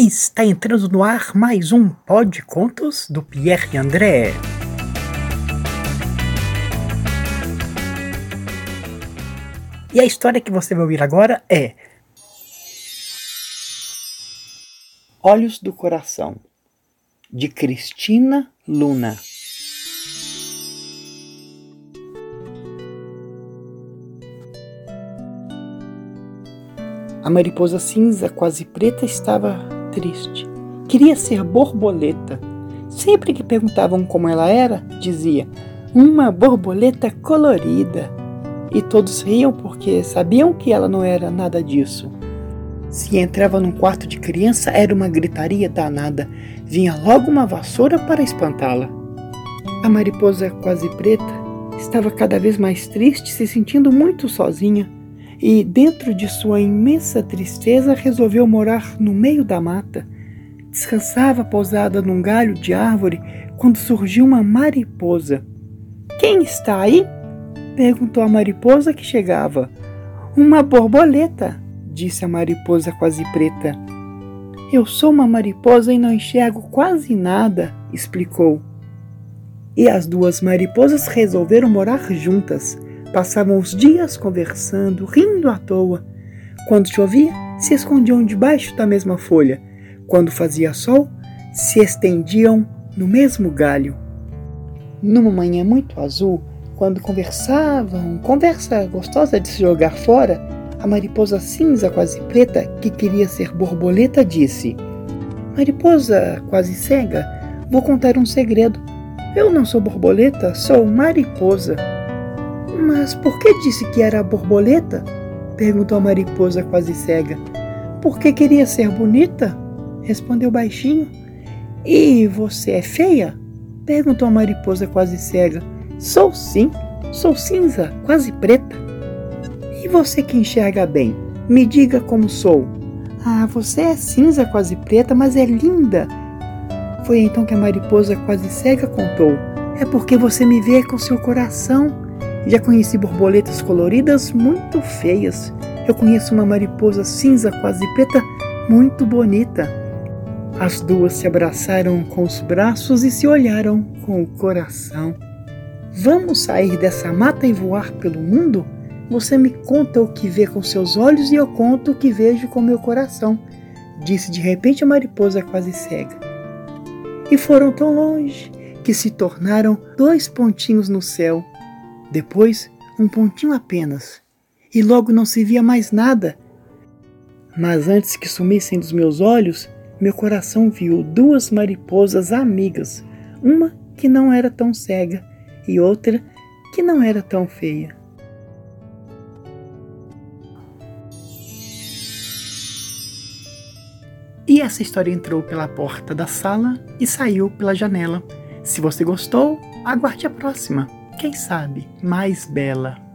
Está entrando no ar mais um Pod Contos do Pierre André. E a história que você vai ouvir agora é Olhos do Coração, de Cristina Luna. A mariposa cinza, quase preta, estava triste. Queria ser borboleta. Sempre que perguntavam como ela era, dizia: Uma borboleta colorida. E todos riam porque sabiam que ela não era nada disso. Se entrava num quarto de criança, era uma gritaria danada. Vinha logo uma vassoura para espantá-la. A mariposa quase preta estava cada vez mais triste, se sentindo muito sozinha e, dentro de sua imensa tristeza, resolveu morar no meio da mata. Descansava pousada num galho de árvore quando surgiu uma mariposa. Quem está aí? perguntou a mariposa que chegava. Uma borboleta, disse a mariposa quase preta. Eu sou uma mariposa e não enxergo quase nada, explicou. E as duas mariposas resolveram morar juntas. Passavam os dias conversando, rindo à toa. Quando chovia, se escondiam debaixo da mesma folha. Quando fazia sol, se estendiam no mesmo galho. Numa manhã muito azul, quando conversavam, conversa gostosa de se jogar fora, a mariposa cinza quase preta, que queria ser borboleta, disse: Mariposa quase cega, vou contar um segredo. Eu não sou borboleta, sou mariposa. Mas por que disse que era borboleta? perguntou a mariposa quase cega. Porque queria ser bonita? respondeu baixinho. E você é feia? perguntou a mariposa quase cega. Sou sim, sou cinza, quase preta. E você que enxerga bem, me diga como sou. Ah, você é cinza, quase preta, mas é linda. Foi então que a mariposa quase cega contou. É porque você me vê com seu coração já conheci borboletas coloridas muito feias. Eu conheço uma mariposa cinza quase preta muito bonita. As duas se abraçaram com os braços e se olharam com o coração. Vamos sair dessa mata e voar pelo mundo? Você me conta o que vê com seus olhos e eu conto o que vejo com meu coração, disse de repente a mariposa quase cega. E foram tão longe que se tornaram dois pontinhos no céu depois, um pontinho apenas, e logo não se via mais nada. Mas antes que sumissem dos meus olhos, meu coração viu duas mariposas amigas, uma que não era tão cega e outra que não era tão feia. E essa história entrou pela porta da sala e saiu pela janela. Se você gostou, aguarde a próxima quem sabe, mais bela.